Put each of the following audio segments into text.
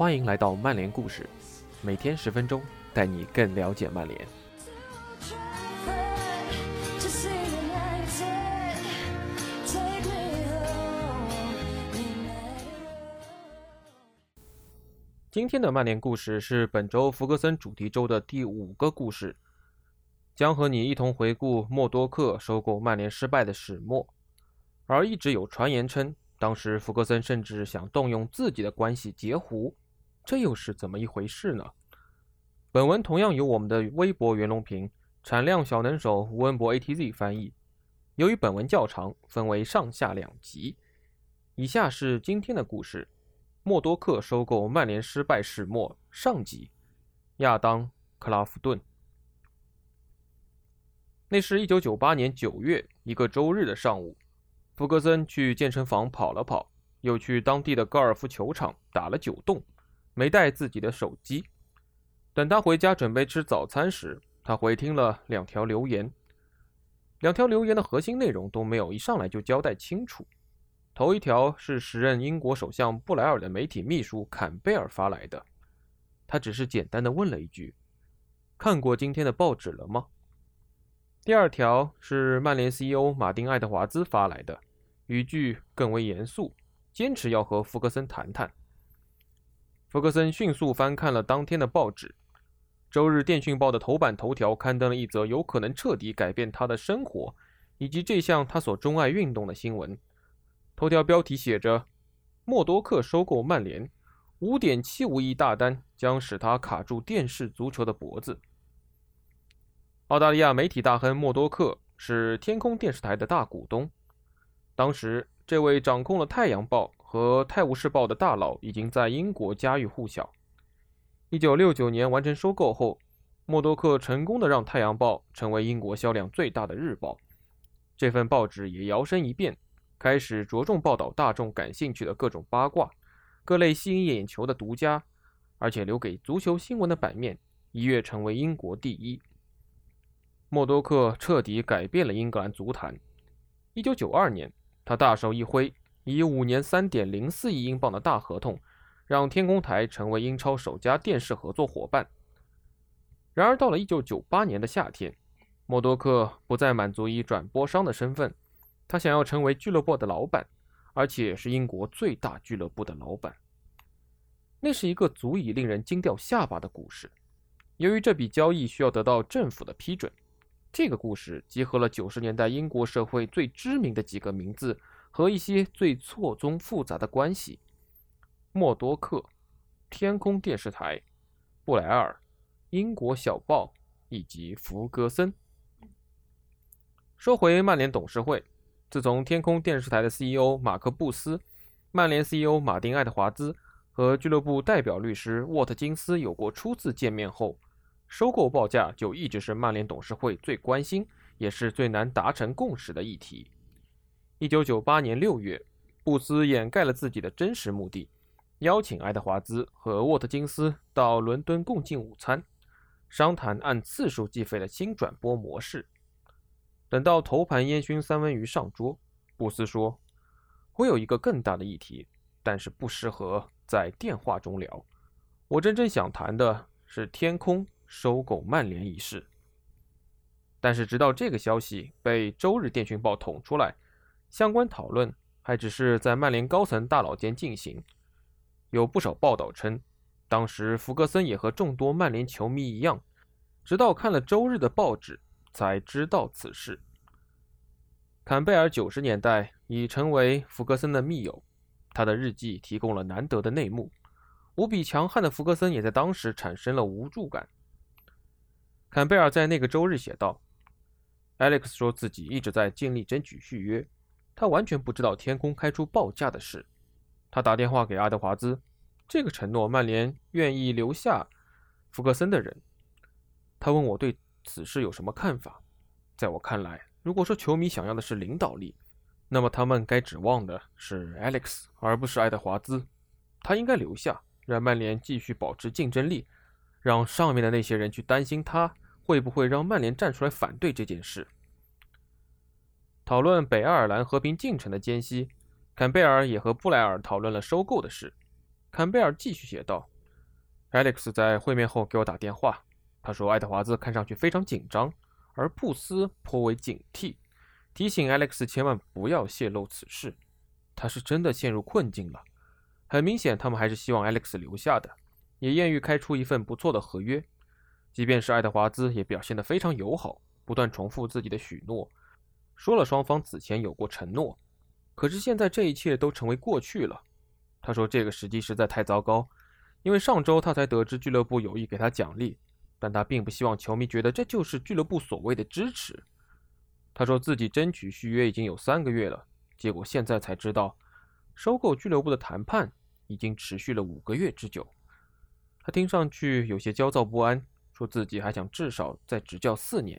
欢迎来到曼联故事，每天十分钟，带你更了解曼联。今天的曼联故事是本周福格森主题周的第五个故事，将和你一同回顾默多克收购曼联失败的始末。而一直有传言称，当时福格森甚至想动用自己的关系截胡，这又是怎么一回事呢？本文同样由我们的微博袁隆平、产量小能手吴文博 ATZ 翻译。由于本文较长，分为上下两集。以下是今天的故事：默多克收购曼联失败始末上集。亚当·克拉夫顿。那是一九九八年九月一个周日的上午。福格森去健身房跑了跑，又去当地的高尔夫球场打了九洞，没带自己的手机。等他回家准备吃早餐时，他回听了两条留言。两条留言的核心内容都没有一上来就交代清楚。头一条是时任英国首相布莱尔的媒体秘书坎贝尔发来的，他只是简单的问了一句：“看过今天的报纸了吗？”第二条是曼联 CEO 马丁·爱德华兹发来的。语句更为严肃，坚持要和福格森谈谈。福格森迅速翻看了当天的报纸，《周日电讯报》的头版头条刊登了一则有可能彻底改变他的生活以及这项他所钟爱运动的新闻。头条标题写着：“默多克收购曼联，五点七五亿大单将使他卡住电视足球的脖子。”澳大利亚媒体大亨默多克是天空电视台的大股东。当时，这位掌控了《太阳报》和《泰晤士报》的大佬已经在英国家喻户晓。1969年完成收购后，默多克成功的让《太阳报》成为英国销量最大的日报。这份报纸也摇身一变，开始着重报道大众感兴趣的各种八卦，各类吸引眼球的独家，而且留给足球新闻的版面一跃成为英国第一。默多克彻底改变了英格兰足坛。1992年。他大手一挥，以五年三点零四亿英镑的大合同，让天空台成为英超首家电视合作伙伴。然而，到了一九九八年的夏天，默多克不再满足于转播商的身份，他想要成为俱乐部的老板，而且是英国最大俱乐部的老板。那是一个足以令人惊掉下巴的故事。由于这笔交易需要得到政府的批准。这个故事集合了九十年代英国社会最知名的几个名字和一些最错综复杂的关系：默多克、天空电视台、布莱尔、英国小报以及福格森。说回曼联董事会，自从天空电视台的 CEO 马克·布斯、曼联 CEO 马丁·爱德华兹和俱乐部代表律师沃特金斯有过初次见面后，收购报价就一直是曼联董事会最关心，也是最难达成共识的议题。一九九八年六月，布斯掩盖了自己的真实目的，邀请爱德华兹和沃特金斯到伦敦共进午餐，商谈按次数计费的新转播模式。等到头盘烟熏三文鱼上桌，布斯说：“我有一个更大的议题，但是不适合在电话中聊。我真正想谈的是天空。”收购曼联一事，但是直到这个消息被《周日电讯报》捅出来，相关讨论还只是在曼联高层大佬间进行。有不少报道称，当时福格森也和众多曼联球迷一样，直到看了周日的报纸才知道此事。坎贝尔九十年代已成为福格森的密友，他的日记提供了难得的内幕。无比强悍的福格森也在当时产生了无助感。坎贝尔在那个周日写道：“Alex 说自己一直在尽力争取续约，他完全不知道天空开出报价的事。他打电话给阿德华兹，这个承诺曼联愿意留下福格森的人。他问我对此事有什么看法。在我看来，如果说球迷想要的是领导力，那么他们该指望的是 Alex，而不是爱德华兹。他应该留下，让曼联继续保持竞争力。”让上面的那些人去担心他会不会让曼联站出来反对这件事。讨论北爱尔兰和平进程的间隙，坎贝尔也和布莱尔讨论了收购的事。坎贝尔继续写道：“Alex 在会面后给我打电话，他说爱德华兹看上去非常紧张，而布斯颇为警惕，提醒 Alex 千万不要泄露此事。他是真的陷入困境了。很明显，他们还是希望 Alex 留下的，也愿意开出一份不错的合约。即便是爱德华兹也表现得非常友好，不断重复自己的许诺，说了双方此前有过承诺。可是现在这一切都成为过去了。”他说：“这个时机实在太糟糕，因为上周他才得知俱乐部有意给他奖励，但他并不希望球迷觉得这就是俱乐部所谓的支持。”他说自己争取续约已经有三个月了，结果现在才知道，收购俱乐部的谈判已经持续了五个月之久。他听上去有些焦躁不安，说自己还想至少再执教四年。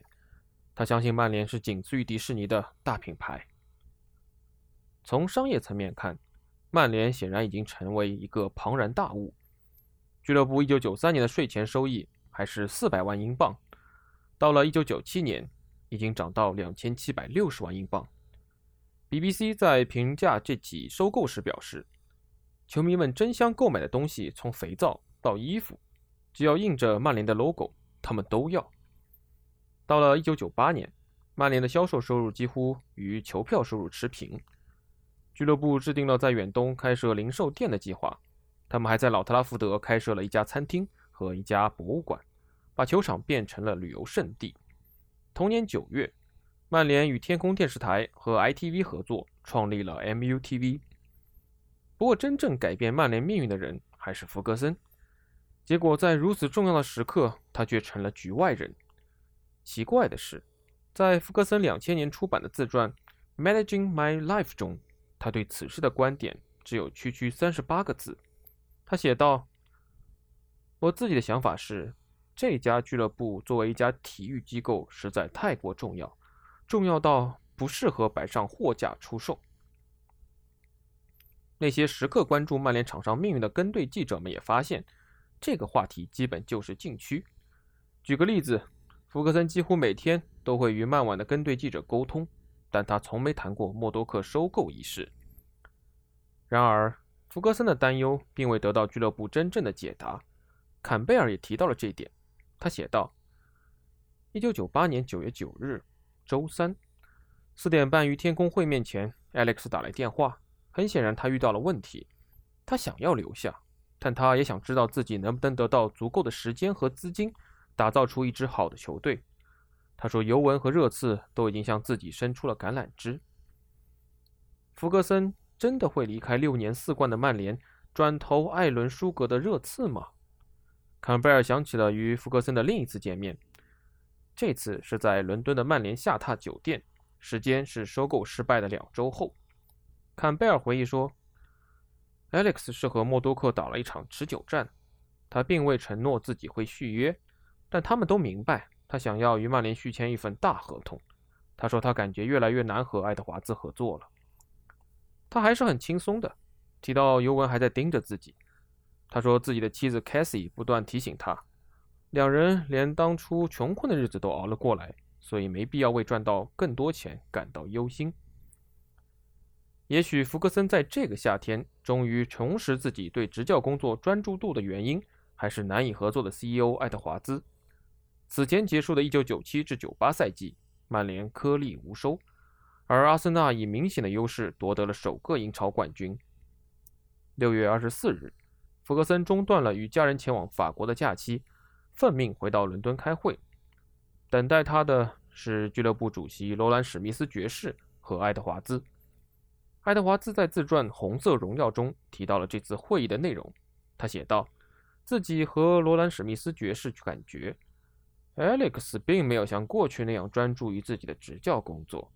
他相信曼联是仅次于迪士尼的大品牌。从商业层面看。曼联显然已经成为一个庞然大物。俱乐部1993年的税前收益还是400万英镑，到了1997年，已经涨到2760万英镑。BBC 在评价这起收购时表示：“球迷们争相购买的东西，从肥皂到衣服，只要印着曼联的 logo，他们都要。”到了1998年，曼联的销售收入几乎与球票收入持平。俱乐部制定了在远东开设零售店的计划，他们还在老特拉福德开设了一家餐厅和一家博物馆，把球场变成了旅游胜地。同年九月，曼联与天空电视台和 ITV 合作，创立了 MUTV。不过，真正改变曼联命运的人还是弗格森。结果，在如此重要的时刻，他却成了局外人。奇怪的是，在福格森两千年出版的自传《Managing My Life》中。他对此事的观点只有区区三十八个字。他写道：“我自己的想法是，这家俱乐部作为一家体育机构实在太过重要，重要到不适合摆上货架出售。”那些时刻关注曼联场上命运的跟队记者们也发现，这个话题基本就是禁区。举个例子，福格森几乎每天都会与曼晚的跟队记者沟通。但他从没谈过默多克收购一事。然而，福格森的担忧并未得到俱乐部真正的解答。坎贝尔也提到了这一点。他写道：“一九九八年九月九日，周三，四点半于天空会面前，Alex 打来电话。很显然，他遇到了问题。他想要留下，但他也想知道自己能不能得到足够的时间和资金，打造出一支好的球队。”他说：“尤文和热刺都已经向自己伸出了橄榄枝。弗格森真的会离开六年四冠的曼联，转投艾伦·舒格的热刺吗？”坎贝尔想起了与弗格森的另一次见面，这次是在伦敦的曼联下榻酒店，时间是收购失败的两周后。坎贝尔回忆说：“Alex 是和默多克打了一场持久战，他并未承诺自己会续约，但他们都明白。”他想要与曼联续签一份大合同。他说他感觉越来越难和爱德华兹合作了。他还是很轻松的，提到尤文还在盯着自己。他说自己的妻子 Cassie 不断提醒他，两人连当初穷困的日子都熬了过来，所以没必要为赚到更多钱感到忧心。也许福格森在这个夏天终于重拾自己对执教工作专注度的原因，还是难以合作的 CEO 爱德华兹。此前结束的1997至98赛季，曼联颗粒无收，而阿森纳以明显的优势夺得了首个英超冠军。6月24日，弗格森中断了与家人前往法国的假期，奉命回到伦敦开会。等待他的是俱乐部主席罗兰·史密斯爵士和爱德华兹。爱德华兹在自传《红色荣耀》中提到了这次会议的内容。他写道：“自己和罗兰·史密斯爵士感觉。” Alex 并没有像过去那样专注于自己的执教工作。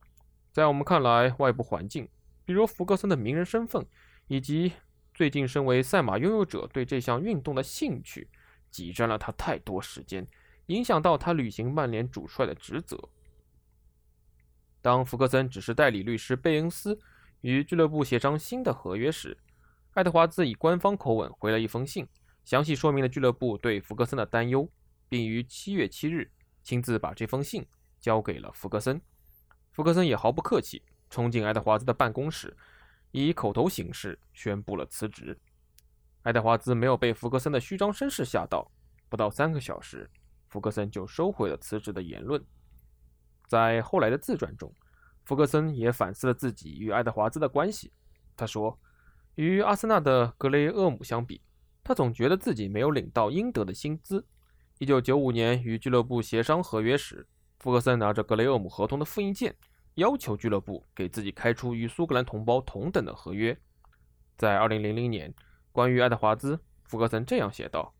在我们看来，外部环境，比如福格森的名人身份，以及最近身为赛马拥有者对这项运动的兴趣，挤占了他太多时间，影响到他履行曼联主帅的职责。当福格森只是代理律师贝恩斯与俱乐部协商新的合约时，爱德华兹以官方口吻回了一封信，详细说明了俱乐部对福格森的担忧。并于七月七日亲自把这封信交给了福格森。福格森也毫不客气，冲进爱德华兹的办公室，以口头形式宣布了辞职。爱德华兹没有被福格森的虚张声势吓到，不到三个小时，福格森就收回了辞职的言论。在后来的自传中，福格森也反思了自己与爱德华兹的关系。他说：“与阿森纳的格雷厄姆相比，他总觉得自己没有领到应得的薪资。”一九九五年与俱乐部协商合约时，福格森拿着格雷厄姆合同的复印件，要求俱乐部给自己开出与苏格兰同胞同等的合约。在二零零零年，关于爱德华兹，福格森这样写道：“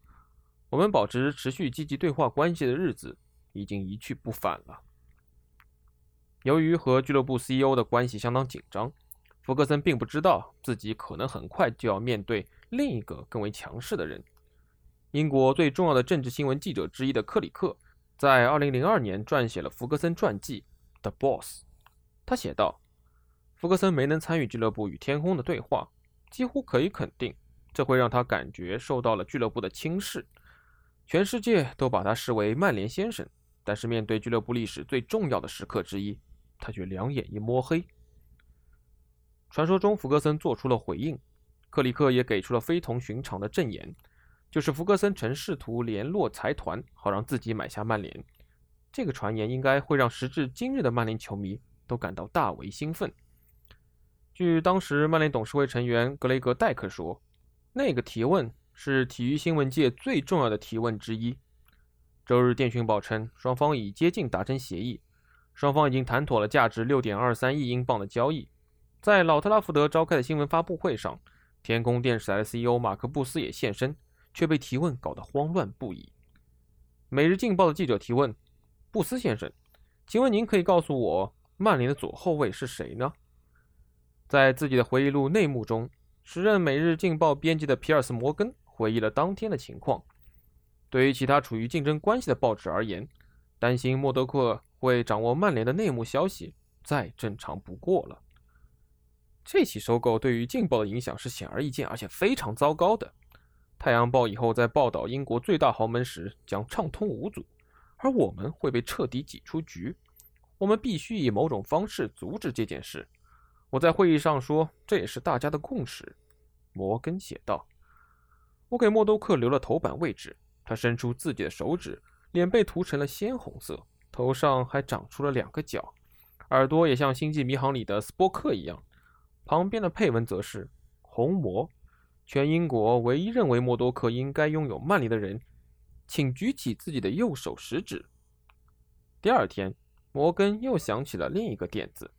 我们保持持续积极对话关系的日子已经一去不返了。”由于和俱乐部 CEO 的关系相当紧张，福格森并不知道自己可能很快就要面对另一个更为强势的人。英国最重要的政治新闻记者之一的克里克，在2002年撰写了福格森传记《The Boss》。他写道：“福格森没能参与俱乐部与天空的对话，几乎可以肯定，这会让他感觉受到了俱乐部的轻视。全世界都把他视为曼联先生，但是面对俱乐部历史最重要的时刻之一，他却两眼一摸黑。”传说中，福格森做出了回应，克里克也给出了非同寻常的证言。就是福格森曾试图联络财团，好让自己买下曼联。这个传言应该会让时至今日的曼联球迷都感到大为兴奋。据当时曼联董事会成员格雷格·戴克说，那个提问是体育新闻界最重要的提问之一。周日电讯报称，双方已接近达成协议，双方已经谈妥了价值6.23亿英镑的交易。在老特拉福德召开的新闻发布会上，天空电视台的 CEO 马克·布斯也现身。却被提问搞得慌乱不已。《每日镜报》的记者提问：“布斯先生，请问您可以告诉我曼联的左后卫是谁呢？”在自己的回忆录内幕中，时任《每日镜报》编辑的皮尔斯·摩根回忆了当天的情况。对于其他处于竞争关系的报纸而言，担心默多克会掌握曼联的内幕消息，再正常不过了。这起收购对于《镜报》的影响是显而易见，而且非常糟糕的。太阳报以后在报道英国最大豪门时将畅通无阻，而我们会被彻底挤出局。我们必须以某种方式阻止这件事。我在会议上说，这也是大家的共识。摩根写道：“我给默多克留了头版位置。他伸出自己的手指，脸被涂成了鲜红色，头上还长出了两个角，耳朵也像《星际迷航》里的斯波克一样。旁边的配文则是红魔。”全英国唯一认为默多克应该拥有曼联的人，请举起自己的右手食指。第二天，摩根又想起了另一个点子。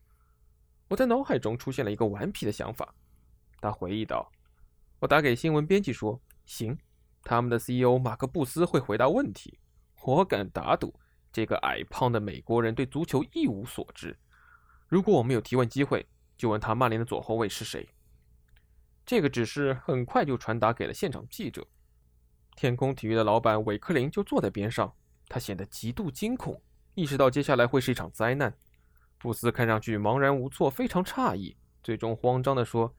我在脑海中出现了一个顽皮的想法。他回忆道：“我打给新闻编辑说，行，他们的 CEO 马克布斯会回答问题。我敢打赌，这个矮胖的美国人对足球一无所知。如果我们有提问机会，就问他曼联的左后卫是谁。”这个指示很快就传达给了现场记者。天空体育的老板韦克林就坐在边上，他显得极度惊恐，意识到接下来会是一场灾难。布斯看上去茫然无措，非常诧异，最终慌张地说：“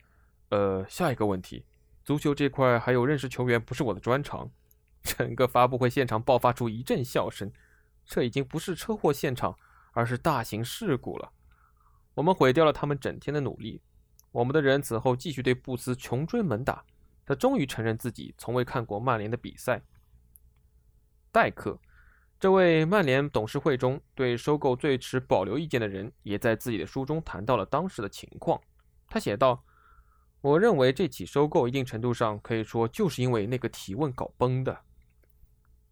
呃，下一个问题，足球这块还有认识球员不是我的专长。”整个发布会现场爆发出一阵笑声。这已经不是车祸现场，而是大型事故了。我们毁掉了他们整天的努力。我们的人此后继续对布斯穷追猛打，他终于承认自己从未看过曼联的比赛。戴克，这位曼联董事会中对收购最持保留意见的人，也在自己的书中谈到了当时的情况。他写道：“我认为这起收购一定程度上可以说就是因为那个提问搞崩的。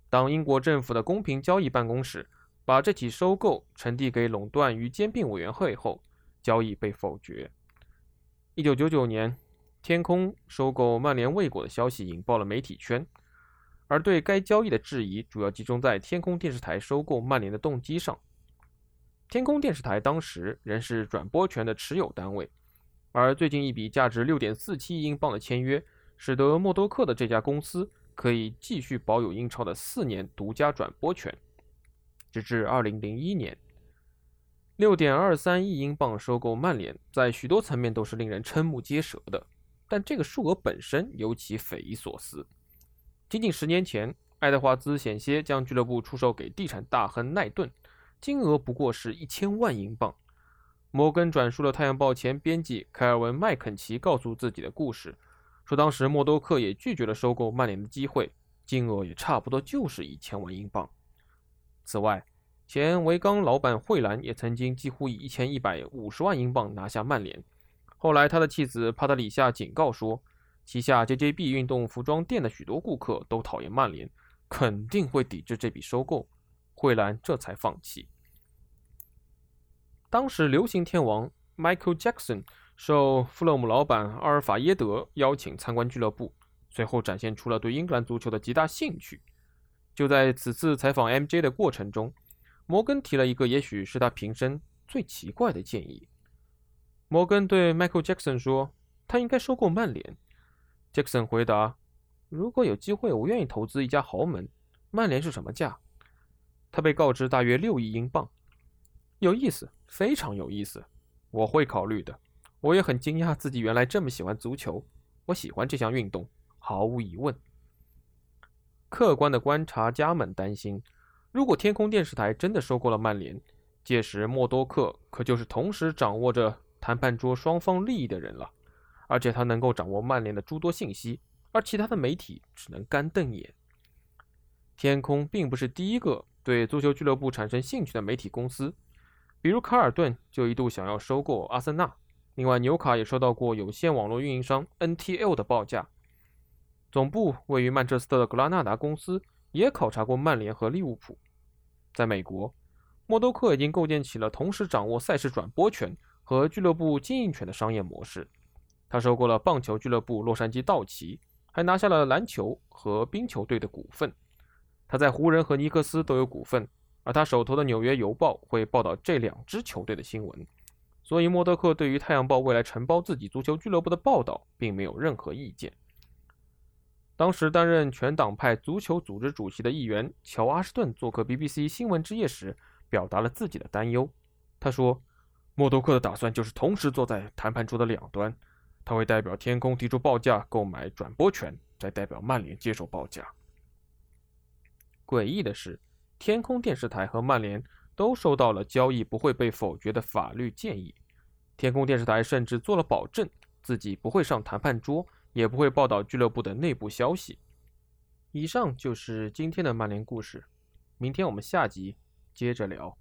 当英国政府的公平交易办公室把这起收购呈递给垄断与兼并委员会后，交易被否决。”一九九九年，天空收购曼联未果的消息引爆了媒体圈，而对该交易的质疑主要集中在天空电视台收购曼联的动机上。天空电视台当时仍是转播权的持有单位，而最近一笔价值六点四七亿英镑的签约，使得默多克的这家公司可以继续保有英超的四年独家转播权，直至二零零一年。六点二三亿英镑收购曼联，在许多层面都是令人瞠目结舌的，但这个数额本身尤其匪夷所思。仅仅十年前，爱德华兹险些将俱乐部出售给地产大亨奈顿，金额不过是一千万英镑。摩根转述了《太阳报》前编辑凯尔文·麦肯齐告诉自己的故事，说当时默多克也拒绝了收购曼联的机会，金额也差不多就是一千万英镑。此外，前维冈老板惠兰也曾经几乎以一千一百五十万英镑拿下曼联。后来，他的妻子帕特里夏警告说，旗下 JJB 运动服装店的许多顾客都讨厌曼联，肯定会抵制这笔收购。惠兰这才放弃。当时，流行天王 Michael Jackson 受富勒姆老板阿尔法耶德邀请参观俱乐部，随后展现出了对英格兰足球的极大兴趣。就在此次采访 MJ 的过程中，摩根提了一个也许是他平生最奇怪的建议。摩根对 Michael Jackson 说：“他应该收购曼联。”Jackson 回答：“如果有机会，我愿意投资一家豪门。曼联是什么价？”他被告知大约六亿英镑。有意思，非常有意思。我会考虑的。我也很惊讶自己原来这么喜欢足球。我喜欢这项运动，毫无疑问。客观的观察家们担心，如果天空电视台真的收购了曼联，届时默多克可就是同时掌握着谈判桌双方利益的人了，而且他能够掌握曼联的诸多信息，而其他的媒体只能干瞪眼。天空并不是第一个对足球俱乐部产生兴趣的媒体公司，比如卡尔顿就一度想要收购阿森纳，另外纽卡也收到过有线网络运营商 NTL 的报价。总部位于曼彻斯特的格拉纳达公司也考察过曼联和利物浦。在美国，默多克已经构建起了同时掌握赛事转播权和俱乐部经营权的商业模式。他收购了棒球俱乐部洛杉矶道奇，还拿下了篮球和冰球队的股份。他在湖人和尼克斯都有股份，而他手头的《纽约邮报》会报道这两支球队的新闻。所以，默多克对于《太阳报》未来承包自己足球俱乐部的报道并没有任何意见。当时担任全党派足球组织主席的议员乔·阿什顿做客 BBC 新闻之夜时，表达了自己的担忧。他说：“默多克的打算就是同时坐在谈判桌的两端，他会代表天空提出报价购买转播权，再代表曼联接受报价。”诡异的是，天空电视台和曼联都收到了交易不会被否决的法律建议。天空电视台甚至做了保证，自己不会上谈判桌。也不会报道俱乐部的内部消息。以上就是今天的曼联故事，明天我们下集接着聊。